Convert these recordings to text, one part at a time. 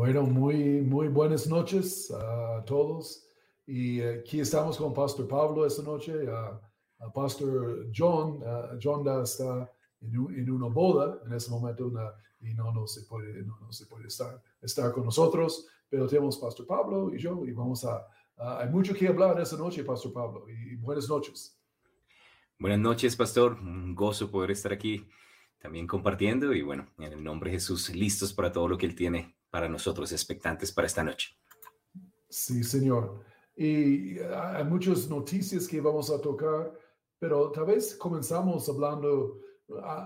Bueno, muy, muy buenas noches a todos. Y aquí estamos con Pastor Pablo esta noche. a Pastor John, John está en, una boda en ese momento y no, no, se puede, no, no, se puede estar, estar con nosotros, pero tenemos Pastor Pablo y yo y vamos a, hay mucho que hablar esta noche, Pastor Pablo, y buenas noches. Buenas noches, Pastor. Un gozo poder estar aquí también compartiendo y bueno, en el nombre de Jesús, listos para todo lo que Él tiene para nosotros, expectantes para esta noche. Sí, Señor. Y hay muchas noticias que vamos a tocar, pero tal vez comenzamos hablando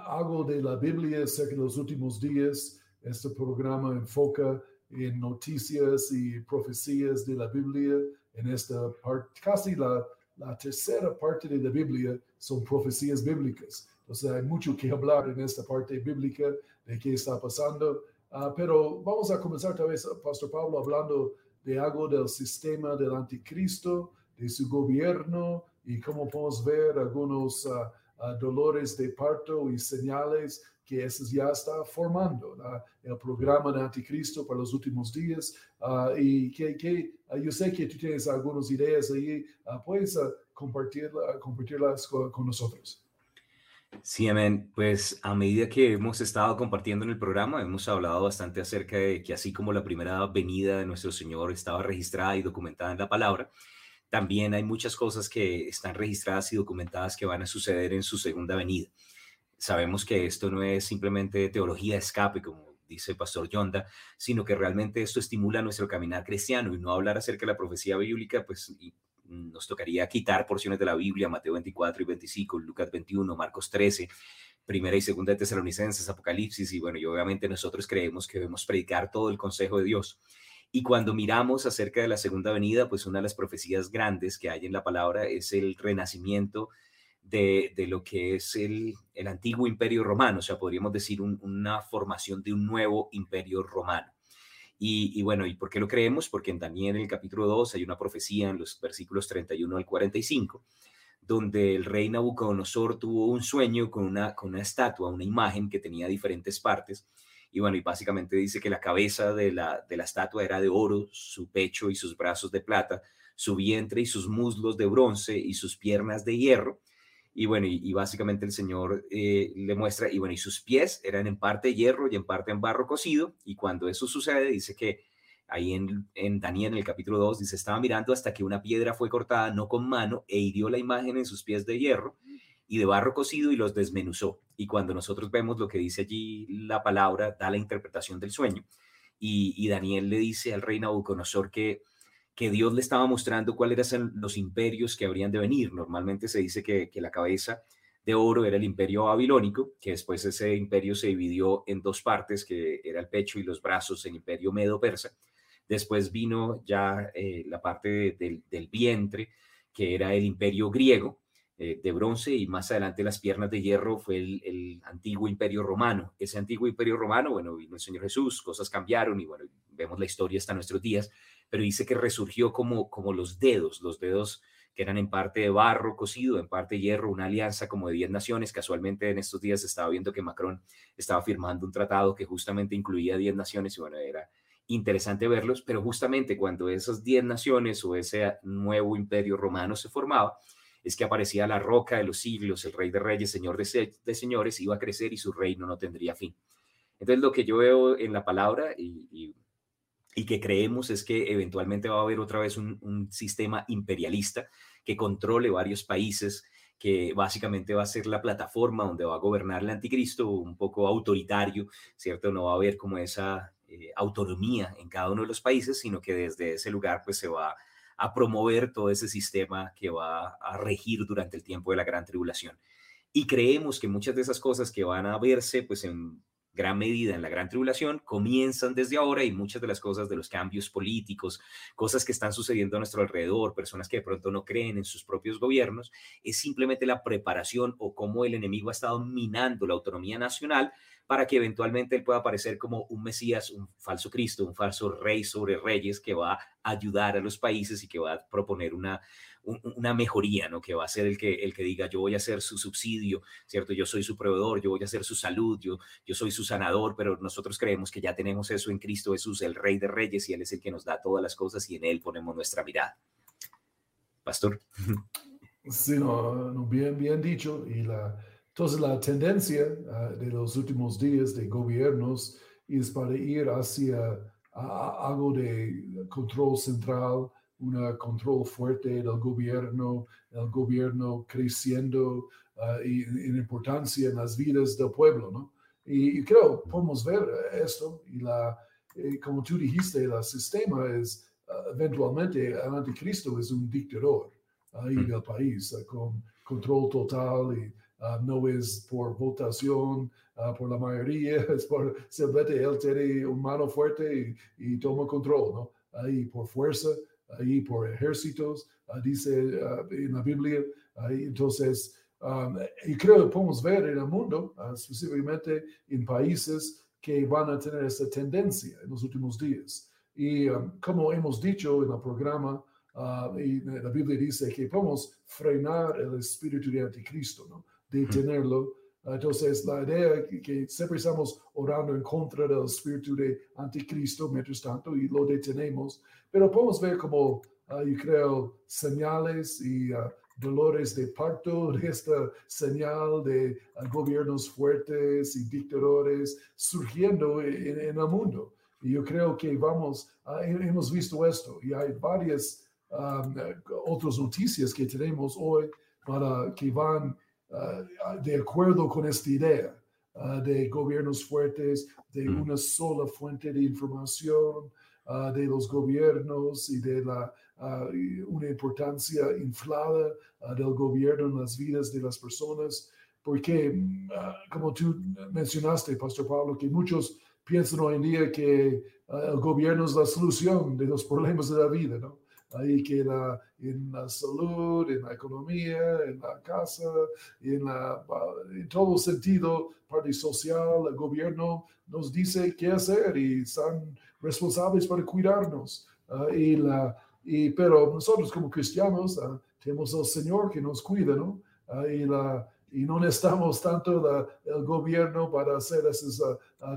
algo de la Biblia, que en los últimos días este programa enfoca en noticias y profecías de la Biblia. En esta parte, casi la, la tercera parte de la Biblia son profecías bíblicas. Entonces hay mucho que hablar en esta parte bíblica de qué está pasando. Ah, pero vamos a comenzar tal vez, Pastor Pablo, hablando de algo del sistema del anticristo, de su gobierno y cómo podemos ver algunos uh, dolores de parto y señales que eso ya está formando, el programa de anticristo para los últimos días. y que, que yo sé que tú tienes algunas ideas ahí, puedes compartirla, compartirlas con nosotros. Sí, amén. Pues a medida que hemos estado compartiendo en el programa, hemos hablado bastante acerca de que así como la primera venida de nuestro Señor estaba registrada y documentada en la palabra, también hay muchas cosas que están registradas y documentadas que van a suceder en su segunda venida. Sabemos que esto no es simplemente teología de escape, como dice el pastor Yonda, sino que realmente esto estimula nuestro caminar cristiano y no hablar acerca de la profecía bíblica, pues nos tocaría quitar porciones de la Biblia, Mateo 24 y 25, Lucas 21, Marcos 13, Primera y Segunda de Tesalonicenses, Apocalipsis, y bueno, y obviamente nosotros creemos que debemos predicar todo el consejo de Dios. Y cuando miramos acerca de la segunda venida, pues una de las profecías grandes que hay en la palabra es el renacimiento de, lo que es el, antiguo imperio romano, o sea, podríamos decir una formación de un nuevo imperio romano. Y, bueno, ¿y por qué lo creemos? Porque en Daniel, en el capítulo 2, hay una profecía en los versículos 31 al 45, donde el rey Nabucodonosor tuvo un sueño con una, con una estatua, una imagen que tenía diferentes partes. Y bueno, y básicamente dice que la cabeza de la, de la estatua era de oro, su pecho y sus brazos de plata, su vientre y sus muslos de bronce y sus piernas de hierro y bueno, y, básicamente el Señor eh, le muestra, y bueno, y sus pies eran en parte hierro y en parte en barro cocido, y cuando eso sucede, dice que ahí en, en Daniel, en el capítulo 2, dice, estaba mirando hasta que una piedra fue cortada, no con mano, e hirió la imagen en sus pies de hierro y de barro cocido y los desmenuzó. Y cuando nosotros vemos lo que dice allí la palabra, da la interpretación del sueño. Y, y Daniel le dice al rey Nabucodonosor que que Dios le estaba mostrando cuáles eran los imperios que habrían de venir. Normalmente se dice que, la cabeza de oro era el imperio babilónico, que después ese imperio se dividió en dos partes, que era el pecho y los brazos, el imperio medo-persa. Después vino ya eh, la parte del vientre, que era el imperio griego eh, de bronce, y más adelante las piernas de hierro fue el, el, antiguo imperio romano. Ese antiguo imperio romano, bueno, vino el Señor Jesús, cosas cambiaron y bueno, vemos la historia hasta nuestros días, pero dice que resurgió como, como los dedos, los dedos que eran en parte de barro cocido, en parte hierro, una alianza como de 10 naciones. Casualmente en estos días estaba viendo que Macron estaba firmando un tratado que justamente incluía 10 naciones y bueno, era interesante verlos, pero justamente cuando esas 10 naciones o ese nuevo imperio romano se formaba, es que aparecía la roca de los siglos, el rey de reyes, señor de, señores, iba a crecer y su reino no tendría fin. Entonces lo que yo veo en la palabra y que creemos es que eventualmente va a haber otra vez un, sistema imperialista que controle varios países, que básicamente va a ser la plataforma donde va a gobernar el anticristo, un poco autoritario, ¿cierto? No va a haber como esa eh, autonomía en cada uno de los países, sino que desde ese lugar pues se va a promover todo ese sistema que va a regir durante el tiempo de la gran tribulación. Y creemos que muchas de esas cosas que van a verse pues en gran medida en la gran tribulación comienzan desde ahora y muchas de las cosas de los cambios políticos, cosas que están sucediendo a nuestro alrededor, personas que de pronto no creen en sus propios gobiernos, es simplemente la preparación o cómo el enemigo ha estado minando la autonomía nacional para que eventualmente él pueda aparecer como un Mesías, un falso Cristo, un falso rey sobre reyes que va a ayudar a los países y que va a proponer una, una mejoría, ¿no? Que va a ser el que, el que diga, yo voy a ser su subsidio, ¿cierto? Yo soy su proveedor, yo voy a ser su salud, yo, yo soy su sanador, pero nosotros creemos que ya tenemos eso en Cristo Jesús, el Rey de Reyes, y Él es el que nos da todas las cosas y en Él ponemos nuestra mirada. Pastor. Sí, no, bien, bien dicho. Y la, entonces la tendencia ah, de los últimos días de gobiernos es para ir hacia algo de control central, un control fuerte del gobierno, el gobierno creciendo uh, en importancia en las vidas del pueblo, ¿no? Y, creo, podemos ver esto, y la, eh, como tú dijiste, el sistema es, uh, eventualmente, el anticristo es un dictador ahí del país, uh, con control total y no es por votación, por la mayoría, es por simplemente él tiene un mano fuerte y, y toma control, ¿no? Ahí por fuerza ahí por ejércitos, ah, dice ah, en la Biblia. entonces, um, y creo que podemos ver en el mundo, específicamente en países que van a tener esa tendencia en los últimos días. Y um, como hemos dicho en el programa, y la Biblia dice que podemos frenar el espíritu de anticristo, ¿no? detenerlo. Entonces, la idea que siempre estamos orando en contra del espíritu de anticristo mientras tanto y lo detenemos, pero podemos ver como, uh, yo creo, señales y uh, dolores de parto de esta señal de uh, gobiernos fuertes y dictadores surgiendo en, el mundo. Y yo creo que vamos, hemos visto esto y hay varias um, otras noticias que tenemos hoy para que van Uh, de acuerdo con esta idea uh, de gobiernos fuertes, de mm. una sola fuente de información, uh, de los gobiernos y de la, una importancia inflada del gobierno en las vidas de las personas, porque como tú mencionaste, Pastor Pablo, que muchos piensan hoy en día que el gobierno es la solución de los problemas de la vida, ¿no? Ahí que la, en la salud, en la economía, en la casa, en, la, en todo sentido, parte social, el gobierno nos dice qué hacer y están responsables para cuidarnos. Ah, y la, y, pero nosotros como cristianos uh, tenemos al Señor que nos cuida, ¿no? Uh, y, la, y no necesitamos tanto el gobierno para hacer esas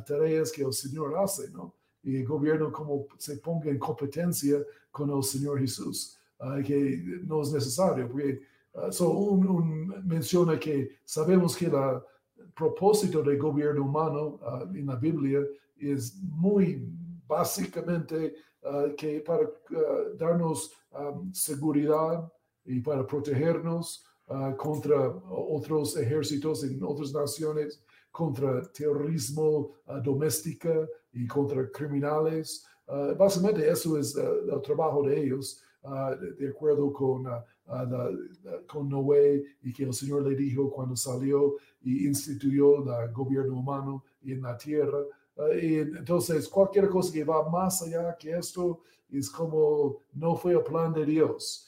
tareas que el Señor hace, ¿no? Y el gobierno como se ponga en competencia con el Señor Jesús, uh, que no es necesario, porque uh, so un, menciona que sabemos que el propósito del gobierno humano uh, en la Biblia es muy básicamente que para darnos um, seguridad y para protegernos contra otros ejércitos en otras naciones, contra terrorismo doméstico, y contra criminales. Uh, básicamente eso es uh, el trabajo de ellos, uh, de, acuerdo con, con Noé y que el Señor le dijo cuando salió y instituyó el gobierno humano en la tierra. y entonces, cualquier cosa que va más allá que esto es como no fue el plan de Dios.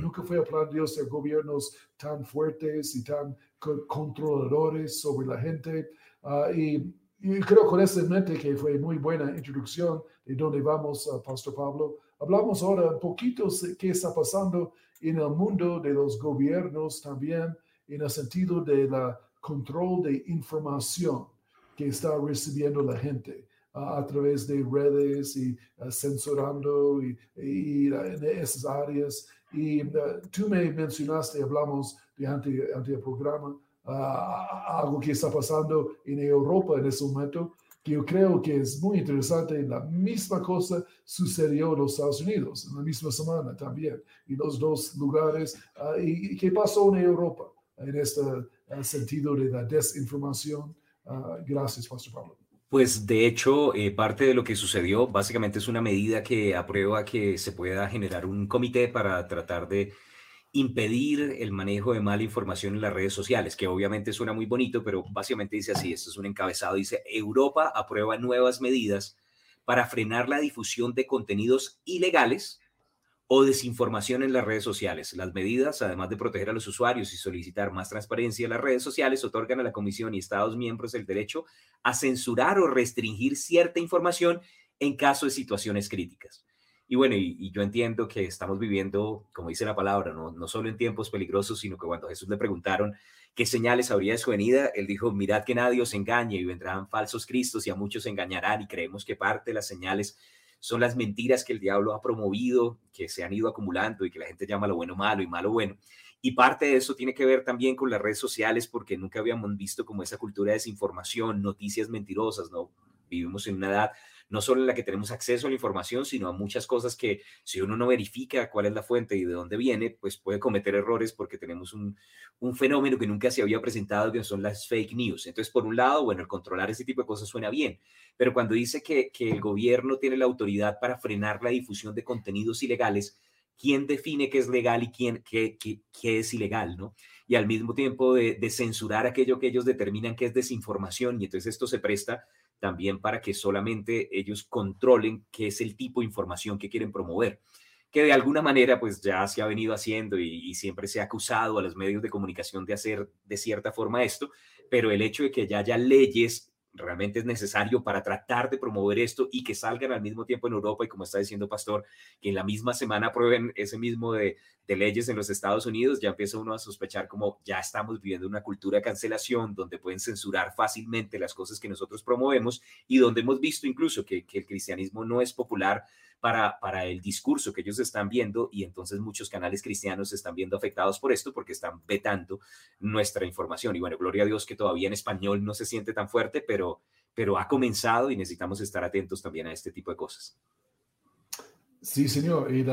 nunca fue el plan de Dios de gobiernos tan fuertes y tan controladores sobre la gente. y y creo con esta mente que fue muy buena introducción de dónde vamos, uh, Pastor Pablo. Hablamos ahora un poquito qué está pasando en el mundo de los gobiernos también, en el sentido de la control de información que está recibiendo la gente uh, a través de redes y uh, censurando y, en esas áreas. Y tú me mencionaste, hablamos de ante, ante el programa, algo que está pasando en Europa en ese momento, que yo creo que es muy interesante. La misma cosa sucedió en los Estados Unidos, en la misma semana también, y los dos lugares. Ah, y, qué pasó en Europa en este ah, sentido de la desinformación? Ah, gracias, Pastor Pablo. Pues de hecho, eh, parte de lo que sucedió básicamente es una medida que aprueba que se pueda generar un comité para tratar de impedir el manejo de mala información en las redes sociales, que obviamente suena muy bonito, pero básicamente dice así, esto es un encabezado, dice, Europa aprueba nuevas medidas para frenar la difusión de contenidos ilegales o desinformación en las redes sociales. Las medidas, además de proteger a los usuarios y solicitar más transparencia en las redes sociales, otorgan a la Comisión y Estados miembros el derecho a censurar o restringir cierta información en caso de situaciones críticas. Y bueno, y, yo entiendo que estamos viviendo, como dice la palabra, no, no solo en tiempos peligrosos, sino que cuando Jesús le preguntaron qué señales habría de su venida, él dijo, mirad que nadie os engañe y vendrán falsos cristos y a muchos engañarán y creemos que parte de las señales son las mentiras que el diablo ha promovido, que se han ido acumulando y que la gente llama lo bueno malo y malo bueno. Y parte de eso tiene que ver también con las redes sociales, porque nunca habíamos visto como esa cultura de desinformación, noticias mentirosas, ¿no? Vivimos en una edad no solo en la que tenemos acceso a la información, sino a muchas cosas que si uno no verifica cuál es la fuente y de dónde viene, pues puede cometer errores porque tenemos un, fenómeno que nunca se había presentado, que son las fake news. Entonces, por un lado, bueno, el controlar ese tipo de cosas suena bien, pero cuando dice que, que el gobierno tiene la autoridad para frenar la difusión de contenidos ilegales, ¿quién define qué es legal y quién, qué, qué, es ilegal, no? Y al mismo tiempo de, de censurar aquello que ellos determinan que es desinformación, y entonces esto se presta también para que solamente ellos controlen qué es el tipo de información que quieren promover que de alguna manera pues ya se ha venido haciendo y, siempre se ha acusado a los medios de comunicación de hacer de cierta forma esto, pero el hecho de que ya haya leyes realmente es necesario para tratar de promover esto y que salgan al mismo tiempo en Europa y como está diciendo Pastor, que en la misma semana aprueben ese mismo de, leyes en los Estados Unidos, ya empieza uno a sospechar como ya estamos viviendo una cultura de cancelación donde pueden censurar fácilmente las cosas que nosotros promovemos y donde hemos visto incluso que el cristianismo no es popular para, para el discurso que ellos están viendo y entonces muchos canales cristianos se están viendo afectados por esto porque están vetando nuestra información. Y bueno, gloria a Dios que todavía en español no se siente tan fuerte, pero, pero ha comenzado y necesitamos estar atentos también a este tipo de cosas. Sí, señor. Y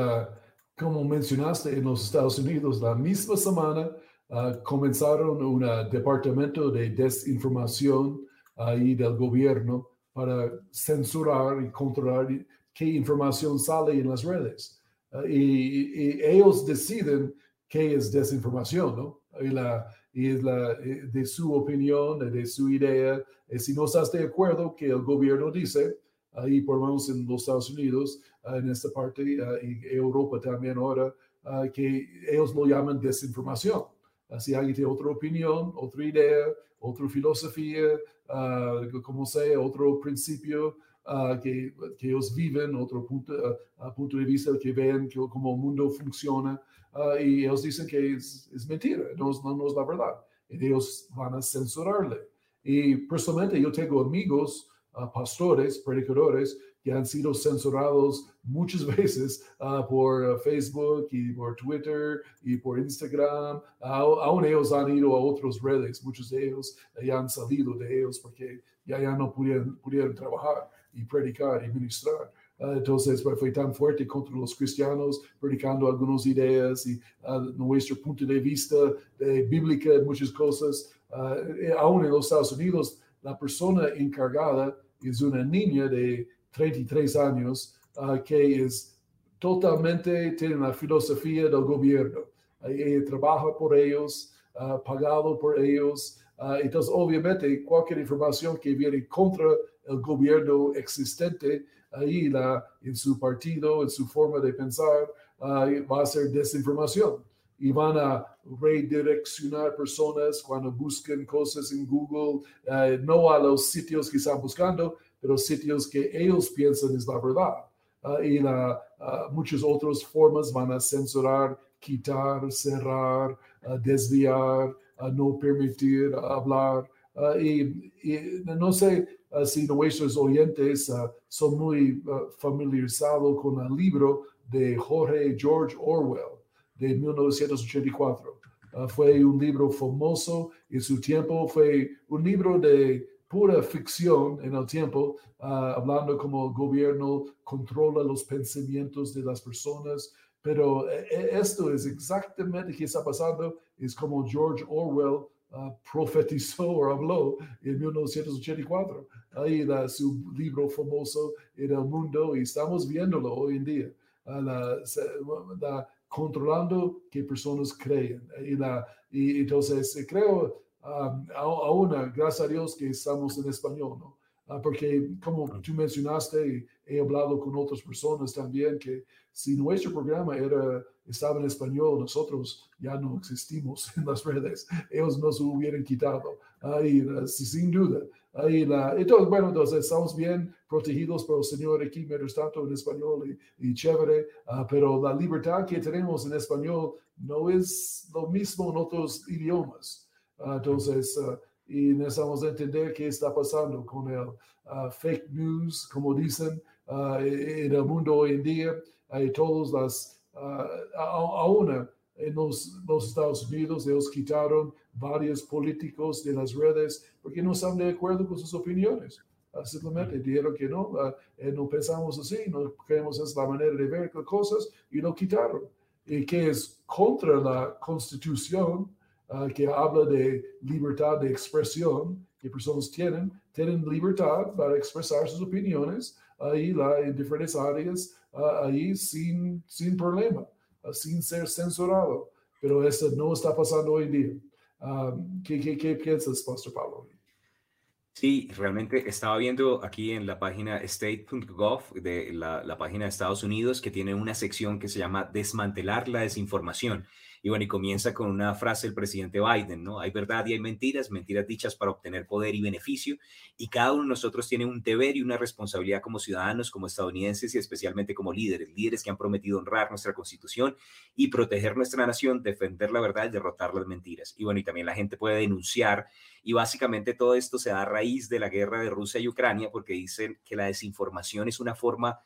como mencionaste, en los Estados Unidos, la misma semana uh, comenzaron un departamento de desinformación ahí del gobierno para censurar y controlar qué información sale en las redes. Ah, y, ellos deciden qué es desinformación, ¿no? Y, la, y la, eh, de su opinión, de su idea. Y si no estás de acuerdo que el gobierno dice, ahí por lo menos en los Estados Unidos, ah, en esta parte, uh, y Europa también ahora, que ellos lo llaman desinformación. Si alguien tiene otra opinión, otra idea, otra filosofía, como sea, otro principio, que, que, ellos viven, otro punto, punto de vista que ven que, cómo el mundo funciona, y ellos dicen que es, es mentira, no, no, es la verdad. Y ellos van a censurarle. Y personalmente yo tengo amigos, pastores, predicadores, que han sido censurados muchas veces por Facebook y por Twitter y por Instagram. aún ellos han ido a otras redes, muchos de ellos ya han salido de ellos porque ya, ya no pudieron, pudieron trabajar y predicar y ministrar. Uh, entonces fue tan fuerte contra los cristianos, predicando algunas ideas y uh, nuestro punto de vista de bíblica en muchas cosas. Uh, aún en los Estados Unidos, la persona encargada es una niña de 33 años que es totalmente, tiene la filosofía del gobierno. ella trabaja por ellos, pagado por ellos. entonces, obviamente, cualquier información que viene contra el gobierno existente ahí la, en su partido, en su forma de pensar, va a ser desinformación y van a redireccionar personas cuando busquen cosas en Google, eh, no a los sitios que están buscando, pero sitios que ellos piensan es la verdad. Ah, y la, ah, muchas otras formas van a censurar, quitar, cerrar, ah, desviar, no permitir hablar. y, no sé, uh, si nuestros oyentes uh, son muy uh, familiarizados con el libro de Jorge George Orwell de 1984. fue un libro famoso en su tiempo, fue un libro de pura ficción en el tiempo, hablando como el gobierno controla los pensamientos de las personas, pero eh, eh, esto es exactamente lo que está pasando, es como George Orwell uh, profetizó o habló en 1984. Ahí da su libro famoso en el mundo y estamos viéndolo hoy en día. Uh, la, controlando que personas creen. Y, la, y entonces creo, um, aún, gracias a Dios que estamos en español, ¿no? Ah, porque como tú mencionaste, he hablado con otras personas también que si nuestro programa era, estaba en español, nosotros ya no existimos en las redes. Ellos nos hubieran quitado. Ahí, sin duda. Ahí la, entonces, bueno, entonces estamos bien protegidos por el Señor aquí, mientras tanto en español y, chévere, ah, pero la libertad que tenemos en español no es lo mismo en otros idiomas. Ah, entonces, y necesitamos entender qué está pasando con el uh, fake news, como dicen uh, en el mundo hoy en día. Hay todas las, uh, aún en los, los, Estados Unidos, ellos quitaron varios políticos de las redes porque no están de acuerdo con sus opiniones. simplemente dijeron que no, eh, no pensamos así, no creemos es la manera de ver cosas y lo quitaron. Y que es contra la constitución Ah, que habla de libertad de expresión que personas tienen, tienen libertad para expresar sus opiniones ahí la, en diferentes áreas, uh, ahí sin, sin problema, uh, sin ser censurado. Pero eso no está pasando hoy en día. ¿qué, qué, qué, piensas, Pastor Pablo? Sí, realmente estaba viendo aquí en la página state.gov de la, la página de Estados Unidos que tiene una sección que se llama Desmantelar la desinformación. Y bueno, y comienza con una frase del presidente Biden, ¿no? Hay verdad y hay mentiras, mentiras dichas para obtener poder y beneficio, y cada uno de nosotros tiene un deber y una responsabilidad como ciudadanos, como estadounidenses y especialmente como líderes, líderes que han prometido honrar nuestra constitución y proteger nuestra nación, defender la verdad y derrotar las mentiras. Y bueno, y también la gente puede denunciar, y básicamente todo esto se da a raíz de la guerra de Rusia y Ucrania, porque dicen que la desinformación es una forma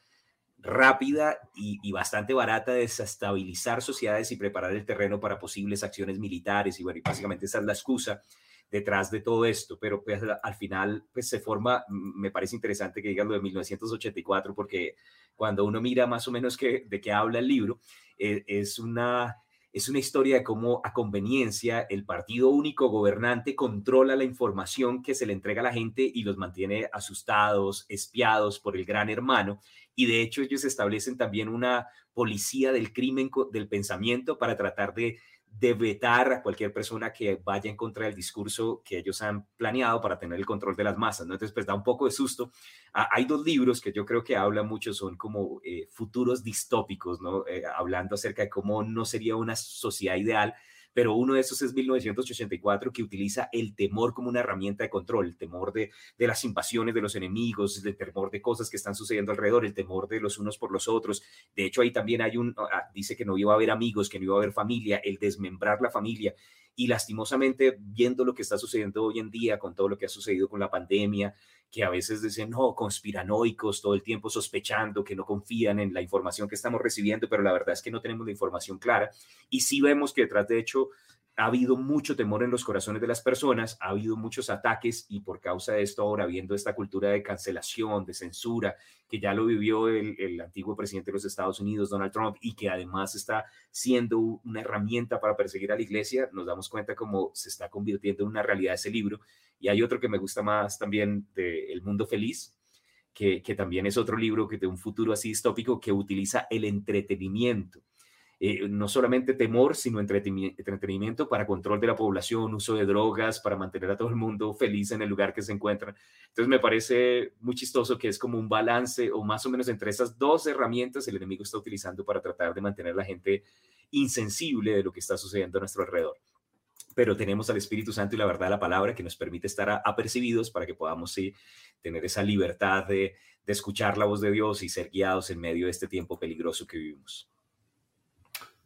rápida y, bastante barata de desestabilizar sociedades y preparar el terreno para posibles acciones militares. Y bueno, básicamente esa es la excusa detrás de todo esto, pero pues al final pues se forma, me parece interesante que digan lo de 1984, porque cuando uno mira más o menos que, de qué habla el libro, eh, es una es una historia de cómo a conveniencia el partido único gobernante controla la información que se le entrega a la gente y los mantiene asustados, espiados por el gran hermano. Y de hecho ellos establecen también una policía del crimen, del pensamiento, para tratar de de vetar a cualquier persona que vaya en contra del discurso que ellos han planeado para tener el control de las masas, ¿no? Entonces, pues da un poco de susto. Ah, hay dos libros que yo creo que hablan mucho, son como eh, futuros distópicos, ¿no? Eh, hablando acerca de cómo no sería una sociedad ideal pero uno de esos es 1984 que utiliza el temor como una herramienta de control, el temor de, de las invasiones de los enemigos, el temor de cosas que están sucediendo alrededor, el temor de los unos por los otros. De hecho, ahí también hay un, ah, dice que no iba a haber amigos, que no iba a haber familia, el desmembrar la familia. Y lastimosamente, viendo lo que está sucediendo hoy en día con todo lo que ha sucedido con la pandemia, que a veces dicen, no, conspiranoicos, todo el tiempo sospechando, que no confían en la información que estamos recibiendo, pero la verdad es que no tenemos la información clara. Y sí vemos que detrás, de hecho, ha habido mucho temor en los corazones de las personas, ha habido muchos ataques y por causa de esto ahora viendo esta cultura de cancelación, de censura, que ya lo vivió el, el, antiguo presidente de los Estados Unidos, Donald Trump, y que además está siendo una herramienta para perseguir a la iglesia, nos damos cuenta cómo se está convirtiendo en una realidad ese libro. Y hay otro que me gusta más también de El Mundo Feliz, que, también es otro libro que de un futuro así distópico que utiliza el entretenimiento eh, no solamente temor, sino entretenimiento para control de la población, uso de drogas, para mantener a todo el mundo feliz en el lugar que se encuentran. Entonces me parece muy chistoso que es como un balance o más o menos entre esas dos herramientas el enemigo está utilizando para tratar de mantener la gente insensible de lo que está sucediendo a nuestro alrededor pero tenemos al Espíritu Santo y la verdad de la palabra que nos permite estar apercibidos para que podamos sí, tener esa libertad de, de escuchar la voz de Dios y ser guiados en medio de este tiempo peligroso que vivimos.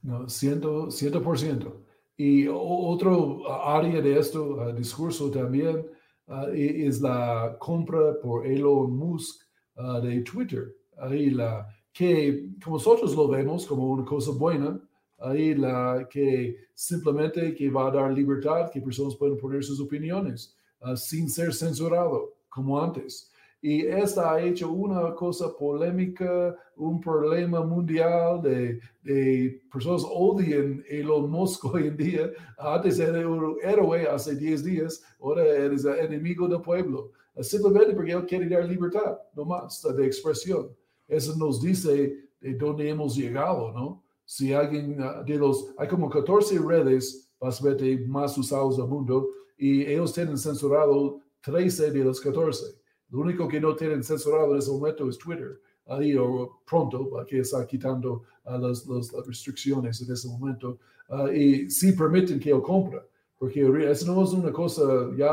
No, ciento, ciento por ciento. Y otro área de este discurso también uh, es la compra por Elon Musk uh, de Twitter. Ahí la que nosotros lo vemos como una cosa buena, ahí la que simplemente que va a dar libertad, que personas pueden poner sus opiniones sin ser censurado como antes. Y esta ha hecho una cosa polémica, un problema mundial de, de personas odian Elon Musk hoy en día. Antes era un héroe hace 10 días, ahora eres enemigo del pueblo. Simplemente porque él quiere dar libertad, no más, de expresión. Eso nos dice de dónde hemos llegado, ¿no? Si alguien ah, de los, hay como 14 redes básicamente más usados del mundo y ellos tienen censurado 13 de los 14 Lo único que no tienen censurado en ese momento es Twitter. Ahí o pronto, que está quitando las, las, restricciones en ese momento. y sí permiten que él compre porque eso no es una cosa ya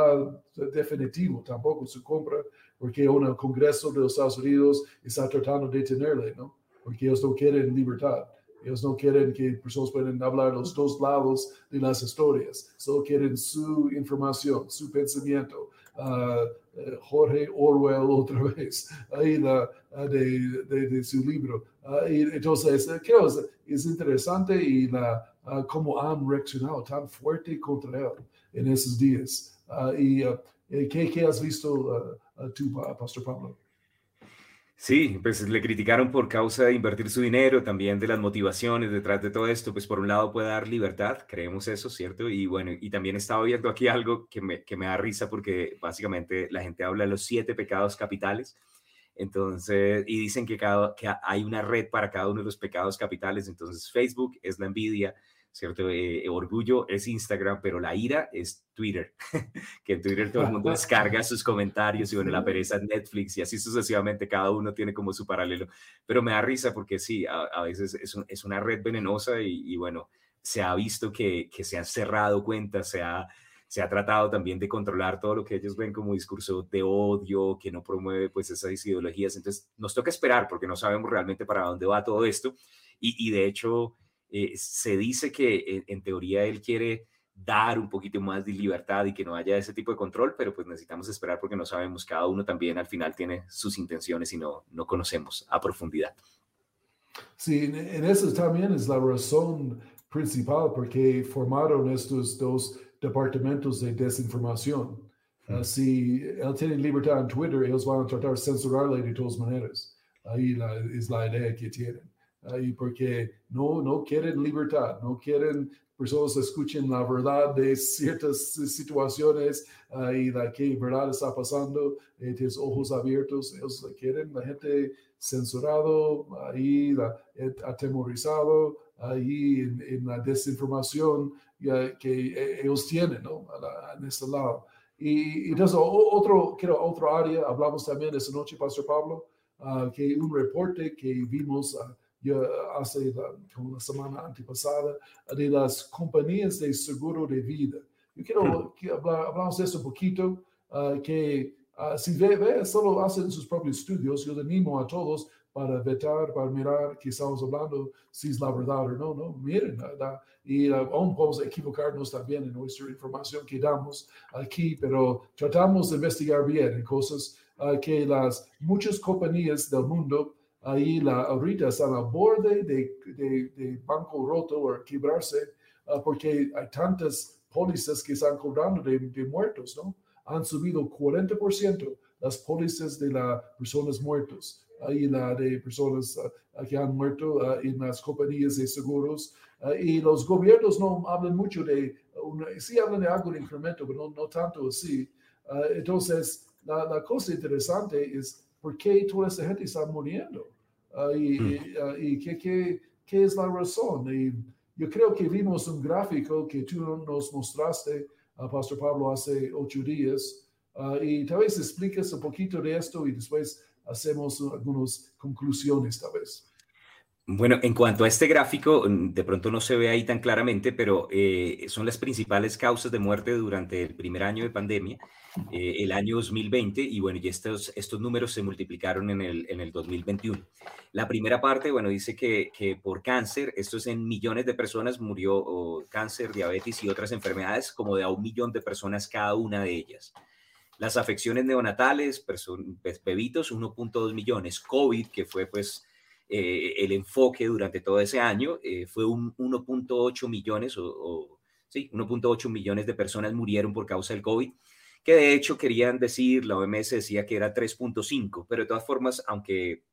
definitiva, tampoco se compra, porque un Congreso de los Estados Unidos está tratando de tenerle, ¿no? Porque ellos no quieren libertad. Ellos no quieren que personas puedan hablar los dos lados de las historias. Solo quieren su información, su pensamiento. Uh, Jorge Orwell otra vez, ahí la, uh, de, de, su libro. Uh, y entonces, creo es, es interesante y la, cómo han reaccionado tan fuerte contra él en esos días. ¿Y ¿qué, ¿qué, has visto tú, Pastor Pablo? Sí, pues le criticaron por causa de invertir su dinero, también de las motivaciones detrás de todo esto, pues por un lado puede dar libertad, creemos eso, ¿cierto? Y bueno, y también estaba viendo aquí algo que me, que me da risa porque básicamente la gente habla de los siete pecados capitales, entonces, y dicen que, cada, que hay una red para cada uno de los pecados capitales, entonces Facebook es la envidia, ¿cierto? Eh, orgullo es Instagram, pero la ira es Twitter, que en Twitter todo el mundo descarga sus comentarios y bueno, la pereza es Netflix y así sucesivamente, cada uno tiene como su paralelo, pero me da risa porque sí, a, veces es, es, una red venenosa y, bueno, se ha visto que, que, se han cerrado cuentas, se ha, se ha tratado también de controlar todo lo que ellos ven como discurso de odio, que no promueve pues esas ideologías, entonces nos toca esperar porque no sabemos realmente para dónde va todo esto. Y, y de hecho eh, se dice que eh, en teoría él quiere dar un poquito más de libertad y que no haya ese tipo de control, pero pues necesitamos esperar porque no sabemos, cada uno también al final tiene sus intenciones y no, no conocemos a profundidad. Sí, en eso también es la razón principal porque formaron estos dos departamentos de desinformación. Mm. si él tiene libertad en Twitter, ellos van a tratar de censurarle de todas maneras. Ahí es la idea que tienen y porque no, no quieren libertad, no quieren personas escuchen la verdad de ciertas situaciones y la que verdad está pasando, eh, tienes ojos abiertos, ellos quieren la gente censurado, ahí la, atemorizado, ahí en, la desinformación que eh, ellos tienen, ¿no? en este lado. Y, entonces, otro, quiero, otro área, hablamos también esta noche, Pastor Pablo, uh, que un reporte que vimos uh, hace la, como la semana antepasada de las compañías de seguro de vida. Yo quiero hmm. que hablamos de eso un poquito, ah, que uh, si ve, ve, solo hacen sus propios estudios, yo animo a todos para vetar, para mirar que estamos hablando, si es la verdad o no, ¿no? Miren, ¿verdad? y uh, aún podemos equivocarnos también en nuestra información que damos aquí, pero tratamos de investigar bien en cosas que las muchas compañías del mundo ahí la, ahorita están al borde de, de, de banco roto o quebrarse uh, porque hay tantas pólizas que están cobrando de, de, muertos, ¿no? Han subido 40% las pólizas de las personas muertas, ahí la de personas uh, que han muerto uh, en las compañías de seguros. y los gobiernos no hablan mucho de, una, sí hablan de algo de incremento, pero no, no tanto así. entonces, la, la cosa interesante es por qué toda esa gente está muriendo. Ah, y, mm. ah, y, qué, qué, qué, es la razón. Y yo creo que vimos un gráfico que tú nos mostraste, uh, Pastor Pablo, hace ocho días. y tal vez expliques un poquito de esto y después hacemos algunas conclusiones, tal vez. Bueno, en cuanto a este gráfico, mm, de pronto no se ve ahí tan claramente, pero eh, son las principales causas de muerte durante el primer año de pandemia, eh, el año 2020, y bueno, y estos, estos números se multiplicaron en el, en el 2021. La primera parte, bueno, dice que, que por cáncer, esto es en millones de personas, murió cáncer, diabetes y otras enfermedades, como de a un millón de personas cada una de ellas. Las afecciones neonatales, bebitos, 1.2 millones. COVID, que fue pues eh, el enfoque durante todo ese año eh, fue un 1.8 millones o, sí, 1.8 millones de personas murieron por causa del COVID, que de hecho querían decir, la OMS decía que era 3.5, pero de todas formas, aunque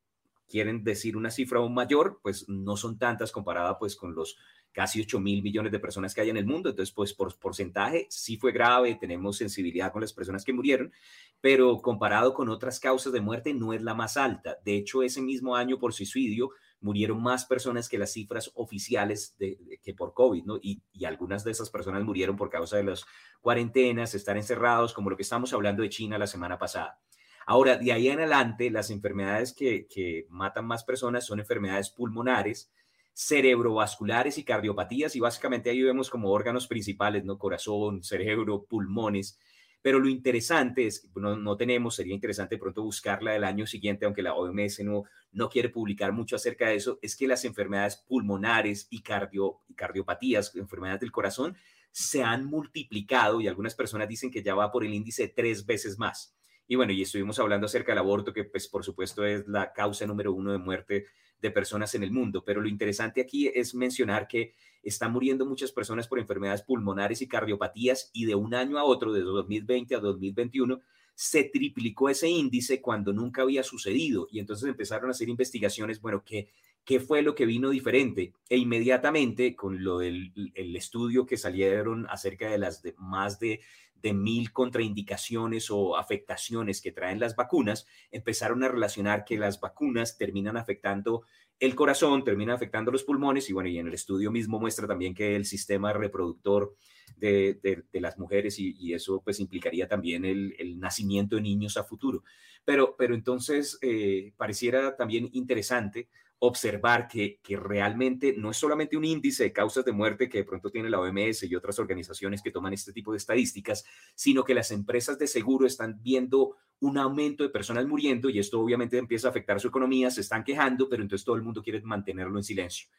quieren decir una cifra aún mayor, pues no son tantas comparada pues con los casi 8 mil millones de personas que hay en el mundo. Entonces, pues por porcentaje sí fue grave, tenemos sensibilidad con las personas que murieron, pero comparado con otras causas de muerte no es la más alta. De hecho, ese mismo año por suicidio murieron más personas que las cifras oficiales de, que por COVID, ¿no? Y, y, algunas de esas personas murieron por causa de las cuarentenas, estar encerrados, como lo que estamos hablando de China la semana pasada. Ahora, de ahí en adelante, las enfermedades que, que matan más personas son enfermedades pulmonares, cerebrovasculares y cardiopatías, y básicamente ahí vemos como órganos principales, ¿no? Corazón, cerebro, pulmones. Pero lo interesante es, no, no tenemos, sería interesante pronto buscarla del año siguiente, aunque la OMS no, no quiere publicar mucho acerca de eso, es que las enfermedades pulmonares y, cardio, cardiopatías, enfermedades del corazón, se han multiplicado y algunas personas dicen que ya va por el índice tres veces más. Y bueno, y estuvimos hablando acerca del aborto, que pues por supuesto es la causa número uno de muerte de personas en el mundo. Pero lo interesante aquí es mencionar que están muriendo muchas personas por enfermedades pulmonares y cardiopatías y de un año a otro, de 2020 a 2021, se triplicó ese índice cuando nunca había sucedido. Y entonces empezaron a hacer investigaciones, bueno, ¿qué, qué fue lo que vino diferente? E inmediatamente con lo del el estudio que salieron acerca de las de, más de de mil contraindicaciones o afectaciones que traen las vacunas, empezaron a relacionar que las vacunas terminan afectando el corazón, termina afectando los pulmones y bueno, y en el estudio mismo muestra también que el sistema reproductor de, de, las mujeres y, eso pues implicaría también el, el, nacimiento de niños a futuro. Pero, pero entonces eh, pareciera también interesante observar que, que, realmente no es solamente un índice de causas de muerte que de pronto tiene la OMS y otras organizaciones que toman este tipo de estadísticas, sino que las empresas de seguro están viendo un aumento de personas muriendo y esto obviamente empieza a afectar su economía, se están quejando, pero entonces todo el mundo quiere mantenerlo en silencio.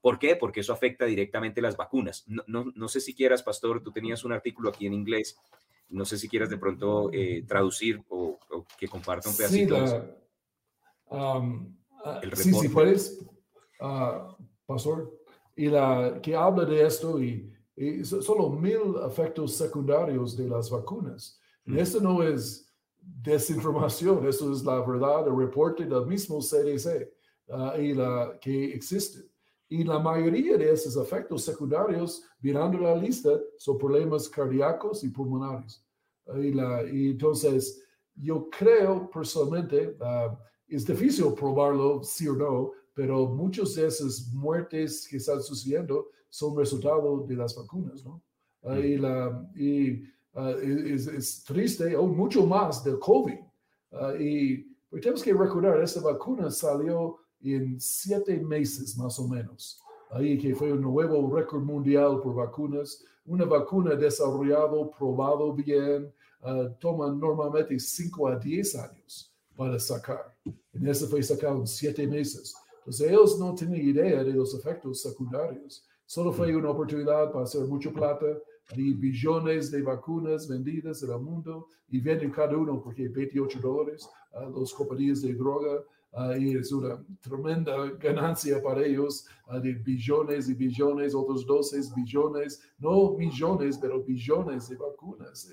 ¿Por qué? Porque eso afecta directamente las vacunas. No, no, no sé si quieras, Pastor, tú tenías un artículo aquí en inglés, no sé si quieras de pronto eh, traducir o, o, que comparta un pedacito. Sí, la, um, sí, si puedes, uh, Pastor, y la que habla de esto y, y solo mil efectos secundarios de las vacunas. Mm. Esto no es desinformación, eso es la verdad, el reporte del mismo CDC uh, y la que existe. Y la mayoría de esos efectos secundarios, mirando la lista, son problemas cardíacos y pulmonares. Uh, y, la, y, entonces, yo creo personalmente, uh, es difícil probarlo, sí o no, pero muchas de esas muertes que están sucediendo son resultado de las vacunas, ¿no? Mm. y, la, y uh, es, es, triste, o mucho más del COVID. Uh, y pues tenemos que recordar, esta vacuna salió en siete meses más o menos. Ahí que fue un nuevo récord mundial por vacunas. Una vacuna desarrollado, probado bien, uh, toma normalmente 5 a 10 años para sacar. En ese fue sacado siete meses. Entonces ellos no tenían idea de los efectos secundarios. Solo fue una oportunidad para hacer mucho plata hay billones de vacunas vendidas en el mundo y venden cada uno porque 28 dólares a las compañías de droga y es una tremenda ganancia para ellos de billones y billones, otros 12 billones, no millones, pero billones de vacunas.